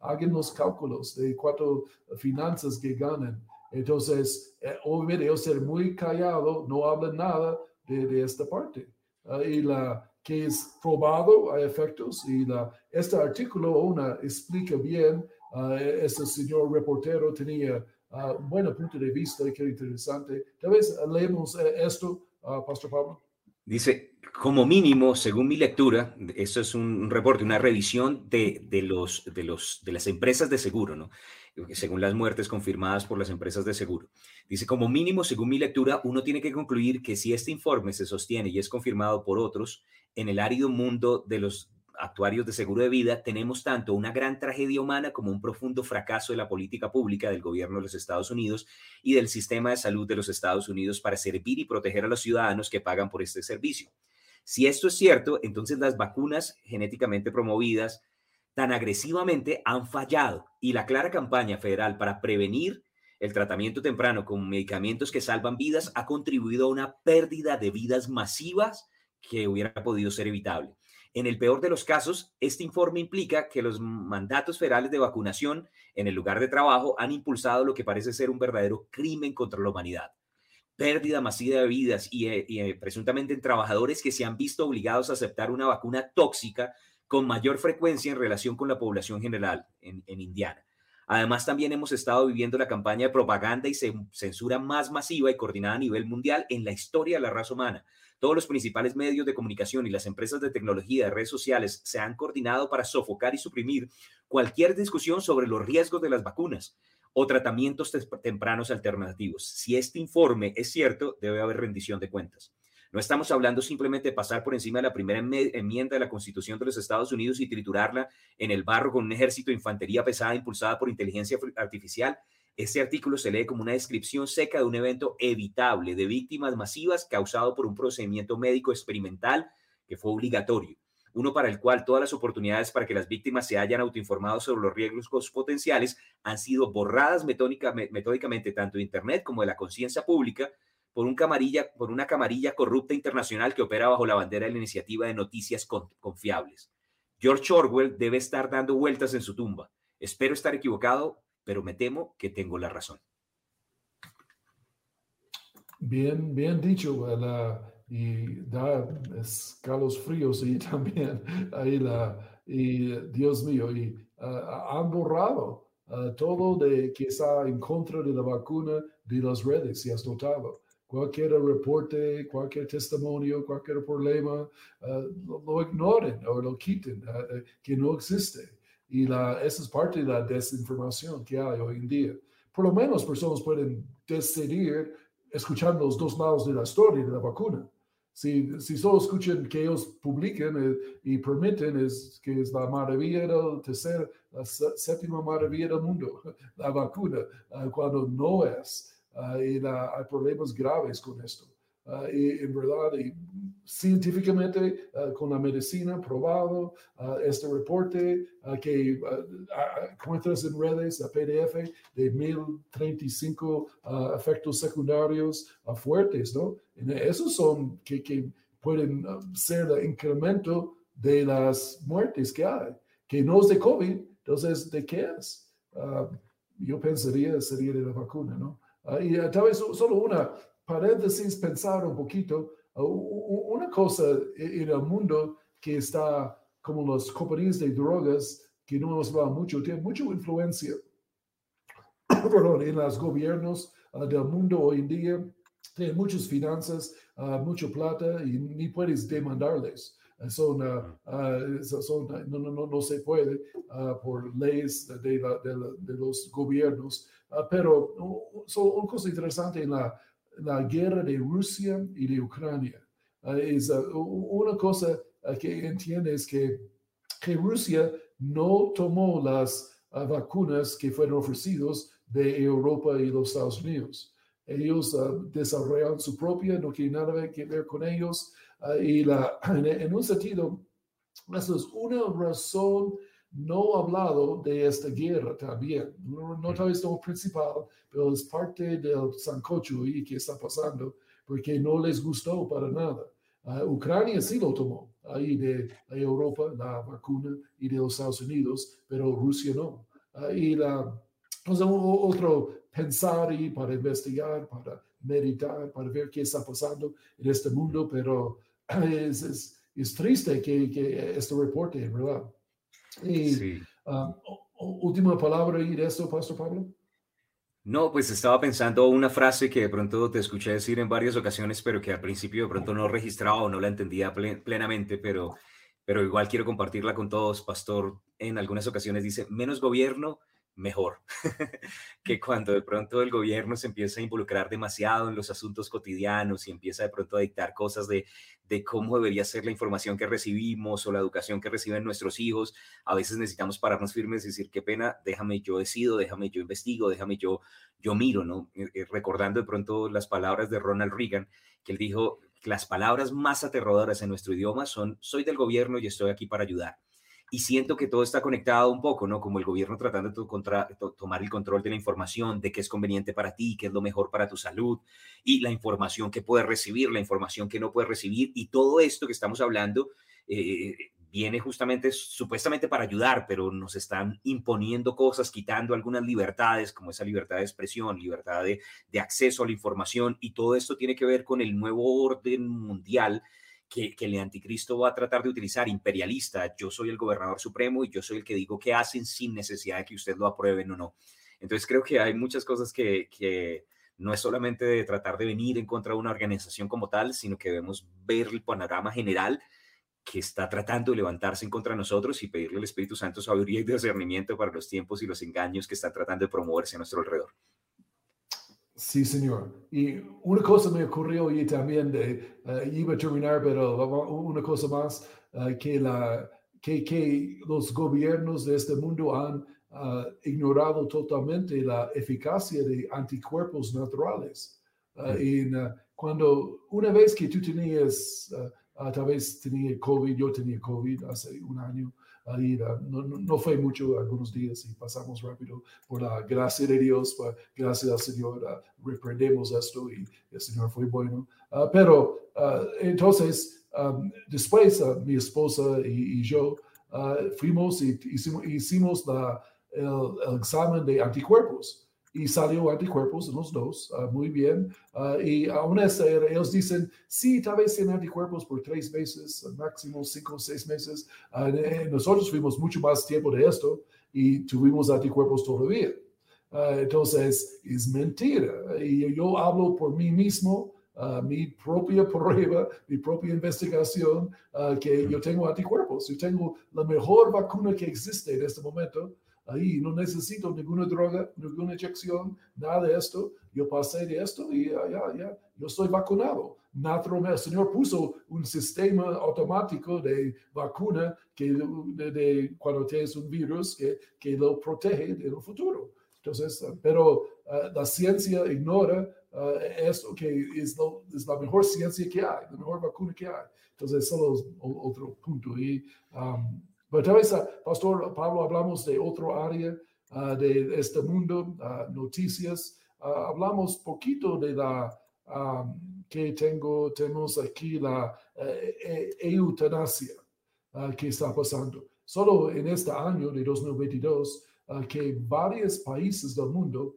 hagan los cálculos de cuánto finanzas que ganan. Entonces, obviamente ellos ser muy callado, no hablan nada de, de esta parte. Y la, que es probado a efectos y la, este artículo una explica bien, uh, este señor reportero tenía un buen punto de vista que interesante. Tal vez leemos eh, esto, uh, Pastor Pablo. Dice, como mínimo, según mi lectura, esto es un reporte, una revisión de, de, los, de, los, de las empresas de seguro, ¿no? según las muertes confirmadas por las empresas de seguro. Dice, como mínimo, según mi lectura, uno tiene que concluir que si este informe se sostiene y es confirmado por otros, en el árido mundo de los actuarios de seguro de vida, tenemos tanto una gran tragedia humana como un profundo fracaso de la política pública del gobierno de los Estados Unidos y del sistema de salud de los Estados Unidos para servir y proteger a los ciudadanos que pagan por este servicio. Si esto es cierto, entonces las vacunas genéticamente promovidas tan agresivamente han fallado y la clara campaña federal para prevenir el tratamiento temprano con medicamentos que salvan vidas ha contribuido a una pérdida de vidas masivas que hubiera podido ser evitable. En el peor de los casos, este informe implica que los mandatos federales de vacunación en el lugar de trabajo han impulsado lo que parece ser un verdadero crimen contra la humanidad. Pérdida masiva de vidas y, eh, eh, presuntamente en trabajadores que se han visto obligados a aceptar una vacuna tóxica con mayor frecuencia en relación con la población general en, en Indiana. Además, también hemos estado viviendo la campaña de propaganda y censura más masiva y coordinada a nivel mundial en la historia de la raza humana, todos los principales medios de comunicación y las empresas de tecnología de redes sociales se han coordinado para sofocar y suprimir cualquier discusión sobre los riesgos de las vacunas. o tratamientos tempranos alternativos. Si este informe es cierto, debe haber rendición de cuentas. No estamos hablando simplemente de pasar por encima de la primera enmienda de la Constitución de los Estados Unidos y triturarla en el barro con un ejército de infantería pesada impulsada por inteligencia artificial. Este artículo se lee como una descripción seca de un evento evitable de víctimas masivas causado por un procedimiento médico experimental que fue obligatorio uno para el cual todas las oportunidades para que las víctimas se hayan autoinformado sobre los riesgos potenciales han sido borradas metódicamente tanto de Internet como de la conciencia pública por, un camarilla, por una camarilla corrupta internacional que opera bajo la bandera de la iniciativa de noticias confiables. George Orwell debe estar dando vueltas en su tumba. Espero estar equivocado, pero me temo que tengo la razón. Bien, bien dicho. y da escalos fríos y también ahí la, y Dios mío, y uh, han borrado uh, todo de que está en contra de la vacuna de las redes, si has notado cualquier reporte, cualquier testimonio, cualquier problema, uh, lo, ignoren o lo quiten, uh, que no existe. Y la, esa es parte de la desinformación que hay hoy en día. Por lo menos personas pueden decidir escuchando los dos lados de la historia de la vacuna. Si, si solo escuchan que ellos publiquen eh, y permiten es que es la maravilla del tercer, la séptima maravilla del mundo, la vacuna, uh, cuando no es. Ah, y hay problemas graves con esto. Ah, y en verdad, y científicamente, ah, con la medicina probado, este reporte que encuentras en redes, a PDF, de 1035 efectos secundarios fuertes, ¿no? esos son que, que pueden ser el incremento de las muertes que hay, que no es de COVID, entonces, ¿de qué es? yo pensaría sería de la vacuna, ¿no? Y tal vez solo una paréntesis, pensar un poquito, ah, una cosa e-, en el mundo que está como los compañías de drogas, que no hemos hablado mucho, tienen mucha influencia perdón, en los gobiernos ah, del mundo hoy en día, tienen muchas finanzas, mucha plata y ni puedes demandarles. Son, son no, no, no, se puede por leyes de, de los gobiernos pero una cosa interesante en la, la, guerra de Rusia y de Ucrania ah, es ah, una cosa que entiende es que, que Rusia no tomó las vacunas que fueron ofrecidas de Europa y los Estados Unidos. Ellos desarrollaron su propia, no quieren nada que ver con ellos. y la, en, un sentido, eso es una razón no ha hablado de esta guerra también. No, no tal vez principal, pero es parte del sancocho y que está pasando porque no les gustó para nada. Ucrania sí lo tomó, ahí de, Europa, la vacuna y de los Estados Unidos, pero Rusia no. y la, otro pensar y para investigar, para meditar, para ver qué está pasando en este mundo, pero es, es, triste que, que este reporte, en verdad. Y, ah, última palabra y de esto, Pastor Pablo. No, pues estaba pensando una frase que de pronto te escuché decir en varias ocasiones, pero que al principio de pronto no registraba o no la entendía plenamente, pero, pero igual quiero compartirla con todos. Pastor, en algunas ocasiones dice, menos gobierno, mejor. que cuando de pronto el gobierno se empieza a involucrar demasiado en los asuntos cotidianos y empieza de pronto a dictar cosas de, de cómo debería ser la información que recibimos o la educación que reciben nuestros hijos, a veces necesitamos pararnos firmes y decir, qué pena, déjame yo decido, déjame yo investigo, déjame yo, yo miro, ¿no? Eh, eh, recordando de pronto las palabras de Ronald Reagan, que él dijo, las palabras más aterradoras en nuestro idioma son, soy del gobierno y estoy aquí para ayudar y siento que todo está conectado un poco, ¿no? Como el gobierno tratando de tomar el control de la información, de qué es conveniente para ti, qué es lo mejor para tu salud, y la información que puedes recibir, la información que no puedes recibir, y todo esto que estamos hablando eh, viene justamente, supuestamente para ayudar, pero nos están imponiendo cosas, quitando algunas libertades, como esa libertad de expresión, libertad de, de acceso a la información, y todo esto tiene que ver con el nuevo orden mundial que, el anticristo va a tratar de utilizar imperialista. Yo soy el gobernador supremo y yo soy el que digo qué hacen sin necesidad de que usted lo aprueben o no. Entonces creo que hay muchas cosas que, no es solamente de tratar de venir en contra de una organización como tal, sino que debemos ver el panorama general que está tratando de levantarse en contra de nosotros y pedirle al Espíritu Santo sabiduría y discernimiento para los tiempos y los engaños que están tratando de promoverse a nuestro alrededor. Sí, señor. Y una cosa me ocurrió y también, de, uh, iba a terminar, pero una cosa más, uh, que, la, que, que, los gobiernos de este mundo han uh, ignorado totalmente la eficacia de anticuerpos naturales. y cuando una vez que tú tenías, tal vez tenía COVID, yo tenía COVID hace un año, no, fue mucho, algunos días y pasamos rápido por la gracia de Dios, gracias al Señor, reprendemos esto y el Señor fue bueno. Ah, pero ah, entonces, después ah, mi esposa y, yo fuimos y hicimos la, el examen de anticuerpos y salió anticuerpos en los dos, ah, muy bien. Uh, y aún así, ellos dicen, sí, tal vez tienen anticuerpos por tres meses, máximo cinco o seis meses. Uh, nosotros fuimos mucho más tiempo de esto y tuvimos anticuerpos todavía. entonces, es mentira. Y yo hablo por mí mismo. mi propia prueba, mi propia investigación, que yo tengo anticuerpos. Yo tengo la mejor vacuna que existe en este momento ahí no necesito ninguna droga, ninguna inyección, nada de esto. Yo pasé de esto y ya, ya, ya, yo estoy vacunado. Naturalmente, el Señor puso un sistema automático de vacuna que de, cuando tienes un virus que, que lo protege en el futuro. Entonces, pero uh, la ciencia ignora uh, esto que es, lo, es, la mejor ciencia que hay, la mejor vacuna que hay. Entonces, solo es otro punto. Y um, pero vez, ah, Pastor Pablo, hablamos de otro área ah, de este mundo, ah, noticias. hablamos poquito de la que tengo, tenemos aquí la eh, eh, eutanasia que está pasando. Solo en este año de 2022, que varios países del mundo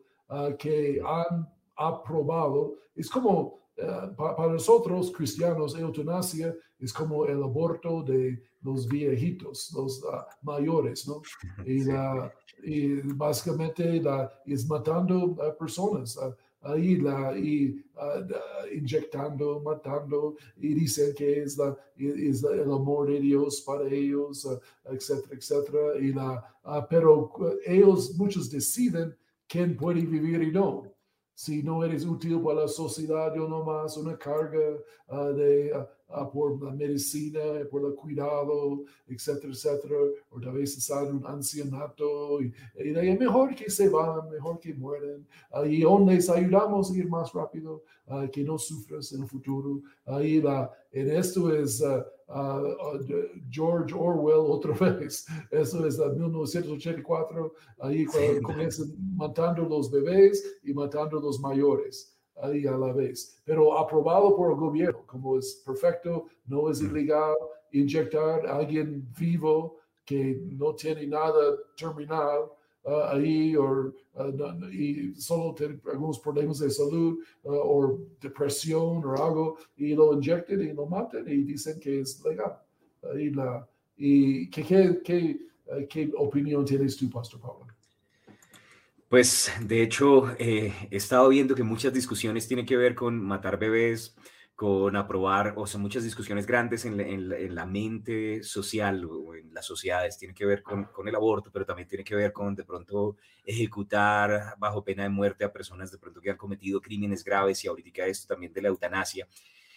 que han aprobado, es como eh, para nosotros cristianos, eutanasia es como el aborto de los viejitos, los ah, mayores, ¿no? Y, y básicamente la, es matando a personas. Uh, ahí la, y uh, inyectando, matando, y dicen que es, la, es el amor de Dios para ellos, etcétera, etcétera. Y la, pero ellos, muchos deciden quién puede vivir y no si no eres útil para la sociedad, yo nomás una carga uh, de, uh, por la medicina, por el cuidado, etcétera, etcétera, o tal vez estar un ancianato, y, y de mejor que se van, mejor que mueren, uh, y donde les ayudamos a ir más rápido, que no sufras en el futuro. Ahí la, en esto es George Orwell otra vez. Eso es 1984, ahí cuando comienzan matando los bebés y matando los mayores, ahí a la vez. Pero aprobado por el gobierno, como es perfecto, no es ilegal inyectar a alguien vivo que no tiene nada terminal Uh, ahí o, uh, y solo tiene algunos problemas de salud uh, o depresión o algo y lo inyectan y lo matan y dicen que es legal. y la, y ¿qué, qué, qué, qué, opinión tienes tú, Pastor Pablo? Pues de hecho, eh, he estado viendo que muchas discusiones tienen que ver con matar bebés, con aprobar, o sea, muchas discusiones grandes en la, en la, mente social o en las sociedades, tiene que ver con, con, el aborto, pero también tiene que ver con de pronto ejecutar bajo pena de muerte a personas de pronto que han cometido crímenes graves y ahorita esto también de la eutanasia.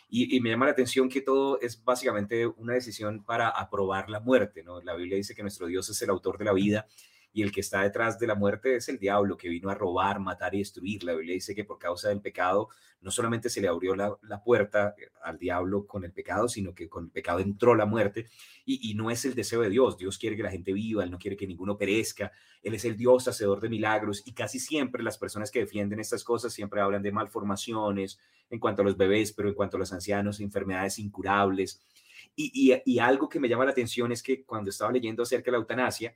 Y, y, me llama la atención que todo es básicamente una decisión para aprobar la muerte, ¿no? La Biblia dice que nuestro Dios es el autor de la vida y el que está detrás de la muerte es el diablo que vino a robar, matar y destruir. La Biblia dice que por causa del pecado no solamente se le abrió la, puerta eh, al diablo con el pecado, sino que con el pecado entró la muerte y, y, no es el deseo de Dios. Dios quiere que la gente viva, Él no quiere que ninguno perezca. Él es el Dios hacedor de milagros y casi siempre las personas que defienden estas cosas siempre hablan de malformaciones en cuanto a los bebés, pero en cuanto a los ancianos, enfermedades incurables. Y, y algo que me llama la atención es que cuando estaba leyendo acerca de la eutanasia,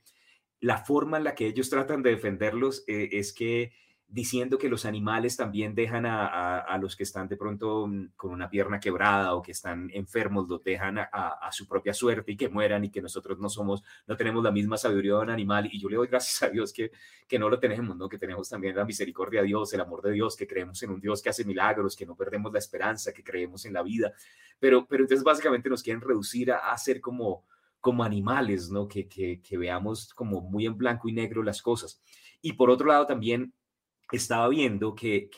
la forma en la que ellos tratan de defenderlos eh, es que diciendo que los animales también dejan a, los que están de pronto mm, con una pierna quebrada o que están enfermos, los dejan a, su propia suerte y que mueran y que nosotros no somos, no tenemos la misma sabiduría de un animal. Y yo le doy gracias a Dios que, que no lo tenemos, ¿no? que tenemos también la misericordia de Dios, el amor de Dios, que creemos en un Dios que hace milagros, que no perdemos la esperanza, que creemos en la vida. Pero, pero entonces básicamente nos quieren reducir a, a ser como como animales, ¿no? Que, que, veamos como muy en blanco y negro las cosas. Y por otro lado también estaba viendo que,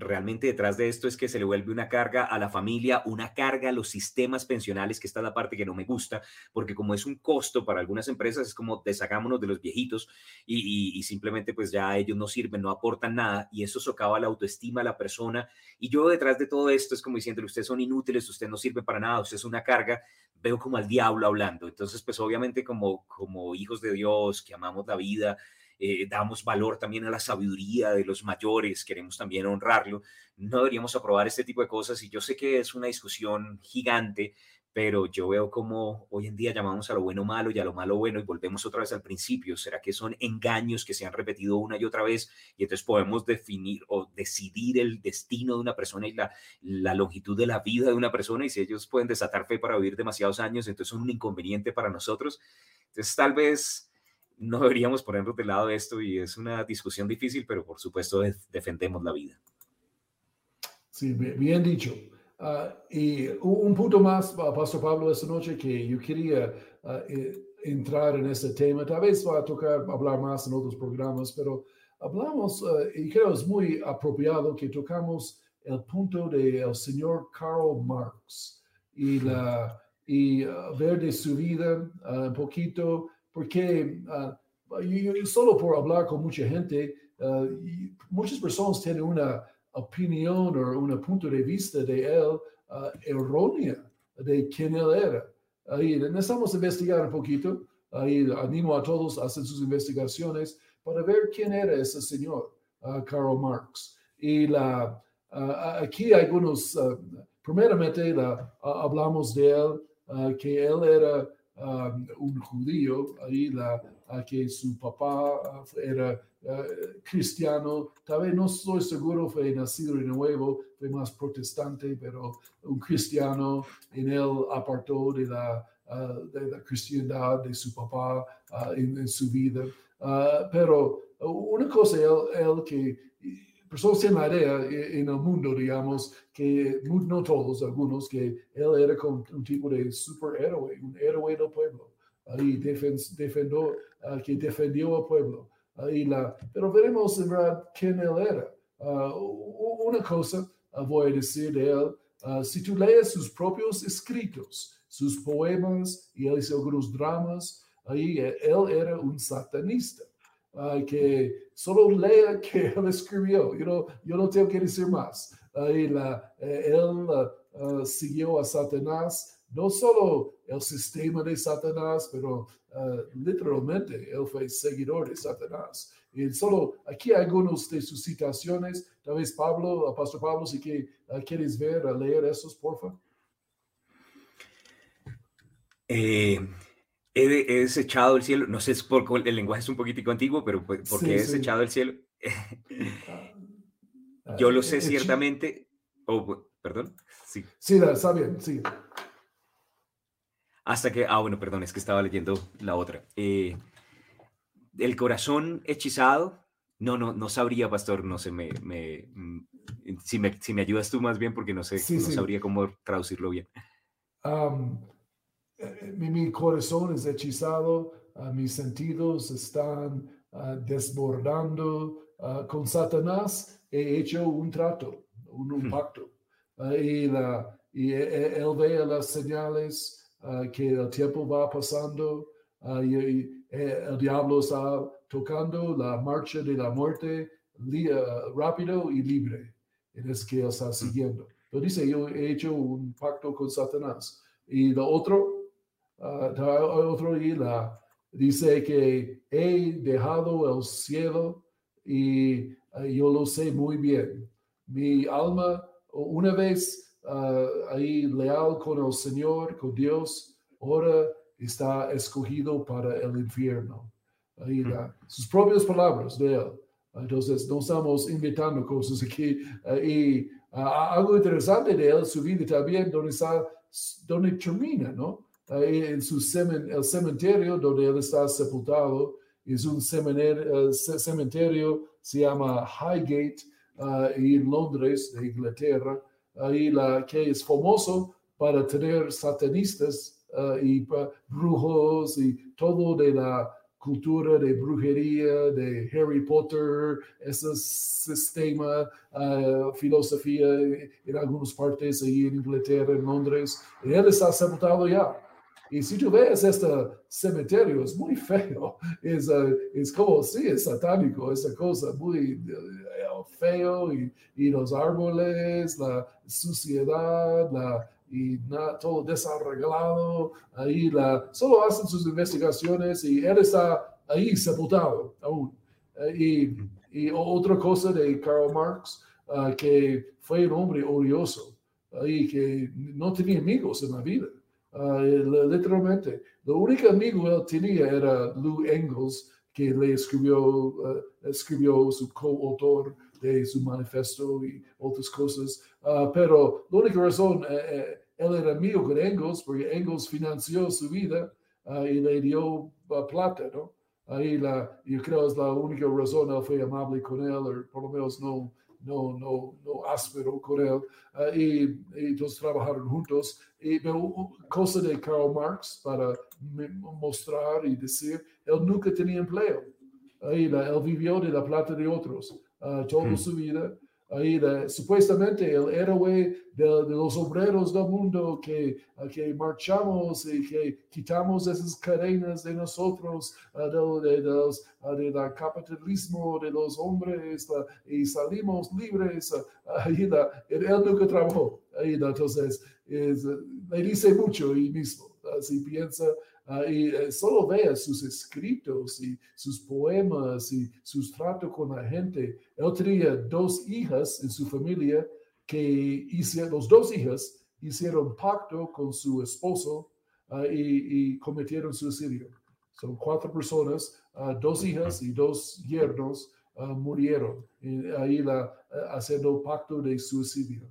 realmente detrás de esto es que se le vuelve una carga a la familia, una carga a los sistemas pensionales, que esta es la parte que no me gusta, porque como es un costo para algunas empresas, es como deshagámonos de los viejitos y, simplemente pues ya ellos no sirven, no aportan nada y eso socava la autoestima a la persona. Y yo detrás de todo esto es como diciendo, ustedes son inútiles, usted no sirve para nada, usted es una carga, veo como al diablo hablando. Entonces pues obviamente como, como hijos de Dios que amamos la vida, eh, damos valor también a la sabiduría de los mayores, queremos también honrarlo, no deberíamos aprobar este tipo de cosas y yo sé que es una discusión gigante, pero yo veo como hoy en día llamamos a lo bueno malo y a lo malo bueno y volvemos otra vez al principio. ¿Será que son engaños que se han repetido una y otra vez y entonces podemos definir o decidir el destino de una persona y la, la longitud de la vida de una persona? Y si ellos pueden desatar fe para vivir demasiados años, entonces son un inconveniente para nosotros. Entonces tal vez no deberíamos ponernos de lado de esto y es una discusión difícil, pero por supuesto defendemos la vida. Sí, bien dicho. Ah, y un punto más, Pastor Pablo, esta noche que yo quería eh, entrar en este tema. Tal vez va a tocar hablar más en otros programas, pero hablamos, y creo es muy apropiado que tocamos el punto del señor Karl Marx y, la, y ver de su vida un poquito porque uh, solo por hablar con mucha gente, uh, muchas personas tienen una opinión o un punto de vista de él uh, errónea de quién él era. Ahí necesitamos investigar un poquito. Ahí animo a todos a hacer sus investigaciones para ver quién era ese señor, Karl Marx. Y la, aquí algunos, primeramente la, hablamos de él, que él era Um, un judío, ahí la, que su papá uh, era uh, cristiano, tal vez no estoy seguro, fue nacido de nuevo, fue más protestante, pero un cristiano, en él apartó de la, uh, de la cristiandad de su papá en, su vida. pero una cosa, él que personas tienen la idea en el mundo, digamos, que no todos, algunos, que él era como un tipo de superhéroe, un héroe del pueblo, ahí defendió, uh, que defendió al pueblo. Ahí la, pero veremos en verdad quién él era. Uh, una cosa uh, voy a decir de él, si tú lees sus propios escritos, sus poemas y él hizo algunos dramas, ahí él era un satanista que solo lea que él escribió. Yo no, yo no tengo que decir más. la, eh, él uh, siguió a Satanás, no solo el sistema de Satanás, pero uh, literalmente él fue seguidor de Satanás. Y solo aquí hay algunos de sus citaciones. Tal vez Pablo, Pastor Pablo, si que, quieres ver, leer esos, por favor. Eh, he, desechado el cielo, no sé, es porque el lenguaje es un poquitico antiguo, pero pues, porque he desechado el cielo. Ah, Yo lo sé eh, ciertamente, oh, perdón, sí. Sí, está bien, sí. Hasta que, ah, bueno, perdón, es que estaba leyendo la otra. Eh, el corazón hechizado, no, no, no sabría, pastor, no sé, me, me, mm, si, me, si me ayudas tú más bien, porque no sé, no sabría cómo traducirlo bien. Eh, mi, corazón es hechizado, ah, mis sentidos están ah, desbordando. Ah, con Satanás he hecho un trato, un, hmm. pacto. y, la, y e, e, él ve las señales que el tiempo va pasando y, e, el diablo está tocando la marcha de la muerte rápido y libre. Es que él está hmm. siguiendo. Pero dice, yo he hecho un pacto con Satanás. Y lo otro, uh, otro día dice que he dejado el cielo y ah, yo lo sé muy bien. Mi alma, una vez ah, ahí leal con el Señor, con Dios, ahora está escogido para el infierno. Ahí sus propias palabras de él. Entonces, no estamos inventando cosas aquí. y algo interesante de él, su vida también, donde, está, donde termina, ¿no? En su el cementerio donde él está sepultado, es un cementerio, cementerio se llama Highgate, en Londres, de Inglaterra, ahí la, que es famoso para tener satanistas y brujos y todo de la cultura de brujería, de Harry Potter, ese sistema, uh, filosofía en algunas partes ahí en Inglaterra, en Londres. él está sepultado ya. Y si tú ves este cementerio, es muy feo. Es, uh, es como, sí, es satánico, esa cosa muy uh, feo y, y los árboles, la suciedad, la, y nada, todo desarreglado. Ahí la, solo hacen sus investigaciones y él está ahí sepultado aún. Eh, y, y, otra cosa de Karl Marx, que fue un hombre odioso y que no tenía amigos en la vida. Uh, literalmente, lo único amigo él tenía era Lou Engels, que le escribió, uh, escribió su coautor de su manifesto y otras cosas. Uh, pero la única razón, eh, eh, él era amigo con Engels porque Engels financió su vida uh, y le dio plata, ¿no? Ahí la, yo creo es la única razón, él fue amable con él, o por lo menos no, no, no, no áspero con él. y, y, entonces trabajaron juntos. Y pero cosa de Karl Marx para mostrar y decir, él nunca tenía empleo. Ahí la, él vivió de la plata de otros uh, toda mm. su vida. Ahí supuestamente el héroe de, los obreros del mundo que, que marchamos y que quitamos esas cadenas de nosotros, uh, de, los, del capitalismo de los hombres y salimos libres. ahí él, nunca trabajó. Ahí entonces es, le dice mucho y mismo. Si piensa Ah, y eh, solo vea sus escritos y sus poemas y sus tratos con la gente. Él tenía dos hijas en su familia que hicieron, los dos hijas hicieron pacto con su esposo ah, y, cometieron suicidio. Son cuatro personas, ah, dos hijas y dos yernos murieron ahí la, haciendo pacto de suicidio.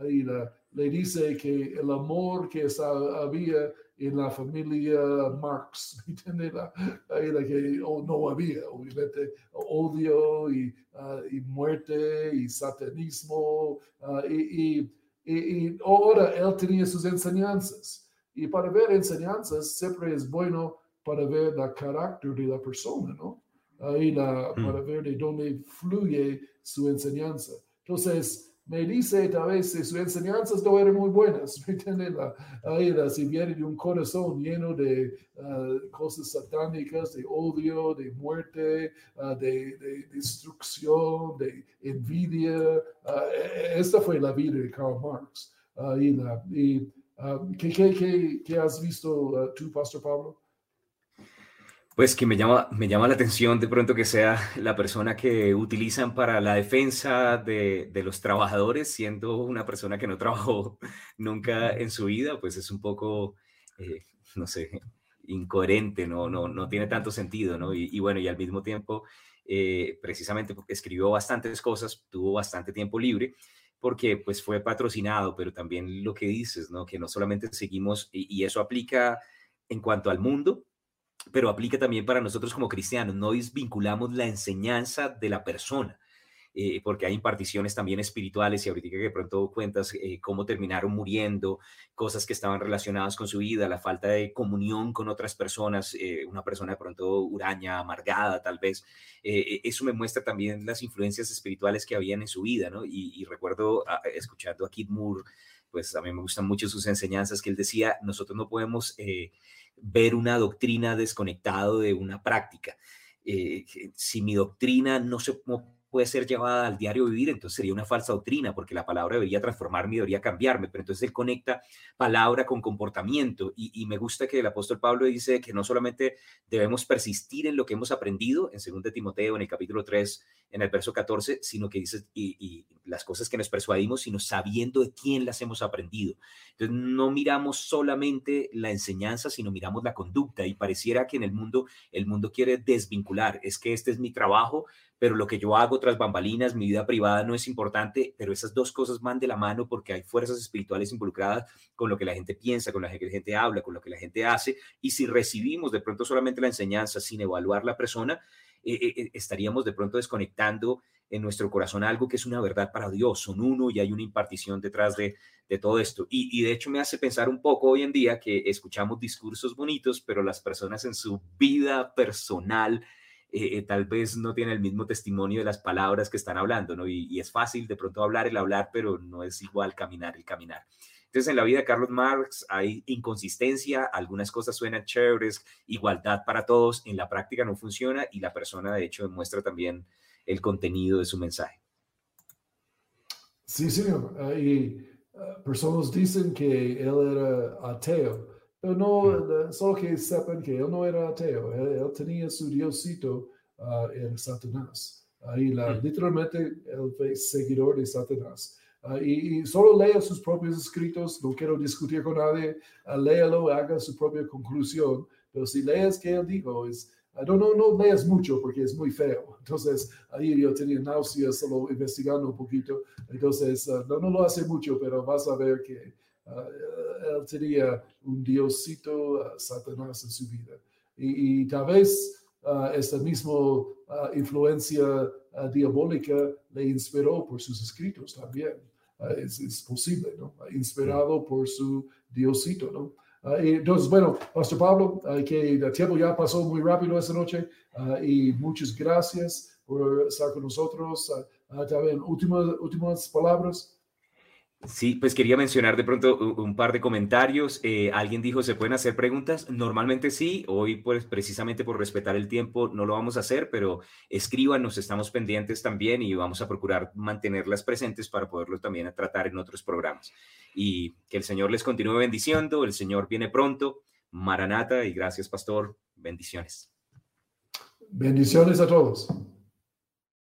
Ahí la, le dice que el amor que había en la familia Marx, Era que oh, no había, obviamente, odio y, ah, y muerte y satanismo. Ah, y, y, ahora él tenía sus enseñanzas. Y para ver enseñanzas siempre es bueno para ver el carácter de la persona, ¿no? Ahí la, mm. para ver de dónde fluye su enseñanza. Entonces, me dice tal vez sus enseñanzas no eran muy buenas, ¿me si viene de un corazón lleno de ah, cosas satánicas, de odio, de muerte, ah, de, destrucción, de envidia. Ah, e, esta fue la vida de Karl Marx. y, la, y ¿qué, qué, qué, has visto tú, Pastor Pablo? Pues que me llama, me llama la atención de pronto que sea la persona que utilizan para la defensa de, de, los trabajadores, siendo una persona que no trabajó nunca en su vida, pues es un poco, eh, no sé, incoherente, no, no, no tiene tanto sentido, ¿no? Y, bueno, y al mismo tiempo, eh, precisamente porque escribió bastantes cosas, tuvo bastante tiempo libre, porque pues fue patrocinado, pero también lo que dices, ¿no? Que no solamente seguimos, y eso aplica en cuanto al mundo, pero aplica también para nosotros como cristianos. No desvinculamos la enseñanza de la persona, eh, porque hay imparticiones también espirituales y ahorita que de pronto cuentas eh, cómo terminaron muriendo, cosas que estaban relacionadas con su vida, la falta de comunión con otras personas, eh, una persona de pronto huraña, amargada tal vez. eso me muestra también las influencias espirituales que habían en su vida, ¿no? Y, recuerdo ah, escuchando a Kid Moore, pues a mí me gustan mucho sus enseñanzas que él decía, nosotros no podemos ver una doctrina desconectado de una práctica. Eh, si mi doctrina no se puede ser llevada al diario vivir, entonces sería una falsa doctrina, porque la palabra debería transformarme y debería cambiarme, pero entonces él conecta palabra con comportamiento y, me gusta que el apóstol Pablo dice que no solamente debemos persistir en lo que hemos aprendido en 2 Timoteo, en el capítulo 3, en el verso 14, sino que dice, y, y las cosas que nos persuadimos, sino sabiendo de quién las hemos aprendido. Entonces no miramos solamente la enseñanza, sino miramos la conducta y pareciera que en el mundo, el mundo quiere desvincular, es que este es mi trabajo, pero lo que yo hago tras bambalinas, mi vida privada no es importante, pero esas dos cosas van de la mano porque hay fuerzas espirituales involucradas con lo que la gente piensa, con lo que la gente habla, con lo que la gente hace, y si recibimos de pronto solamente la enseñanza sin evaluar la persona, eh, eh, eh, estaríamos de pronto desconectando en nuestro corazón algo que es una verdad para Dios, son uno y hay una impartición detrás de, de todo esto. Y, y, de hecho me hace pensar un poco hoy en día que escuchamos discursos bonitos, pero las personas en su vida personal eh, eh, tal vez no tiene el mismo testimonio de las palabras que están hablando, ¿no? Y, es fácil de pronto hablar el hablar, pero no es igual caminar el caminar. Entonces, en la vida de Carlos Marx hay inconsistencia, algunas cosas suenan chéveres, igualdad para todos, en la práctica no funciona y la persona, de hecho, demuestra también el contenido de su mensaje. Sí, señor. Ah, y ah, personas dicen que él era ateo pero no, mm. solo que sepan que él no era ateo, él, tenía su diosito, uh, era Satanás. Mm. literalmente él fue seguidor de Satanás. Uh, y, solo lea sus propios escritos, no quiero discutir con nadie, uh, léalo, haga su propia conclusión, pero si lees que él dijo, es, no, no, no leas mucho porque es muy feo. Entonces, ahí yo tenía náuseas solo investigando un poquito. Entonces, no, no lo hace mucho, pero vas a ver que él tenía un diosito, Satanás en su vida. Y, tal vez esta misma influencia diabólica le inspiró por sus escritos también. es, posible, ¿no? Inspirado por su diosito, ¿no? entonces, bueno, Pastor Pablo, que el tiempo ya pasó muy rápido esta noche y muchas gracias por estar con nosotros. también últimas, últimas palabras. Sí, pues quería mencionar de pronto un par de comentarios. Eh, alguien dijo, ¿se pueden hacer preguntas? Normalmente sí, hoy pues precisamente por respetar el tiempo no lo vamos a hacer, pero escríbanos, estamos pendientes también y vamos a procurar mantenerlas presentes para poderlo también tratar en otros programas. Y que el Señor les continúe bendiciendo, el Señor viene pronto. Maranata y gracias, pastor. Bendiciones. Bendiciones a todos.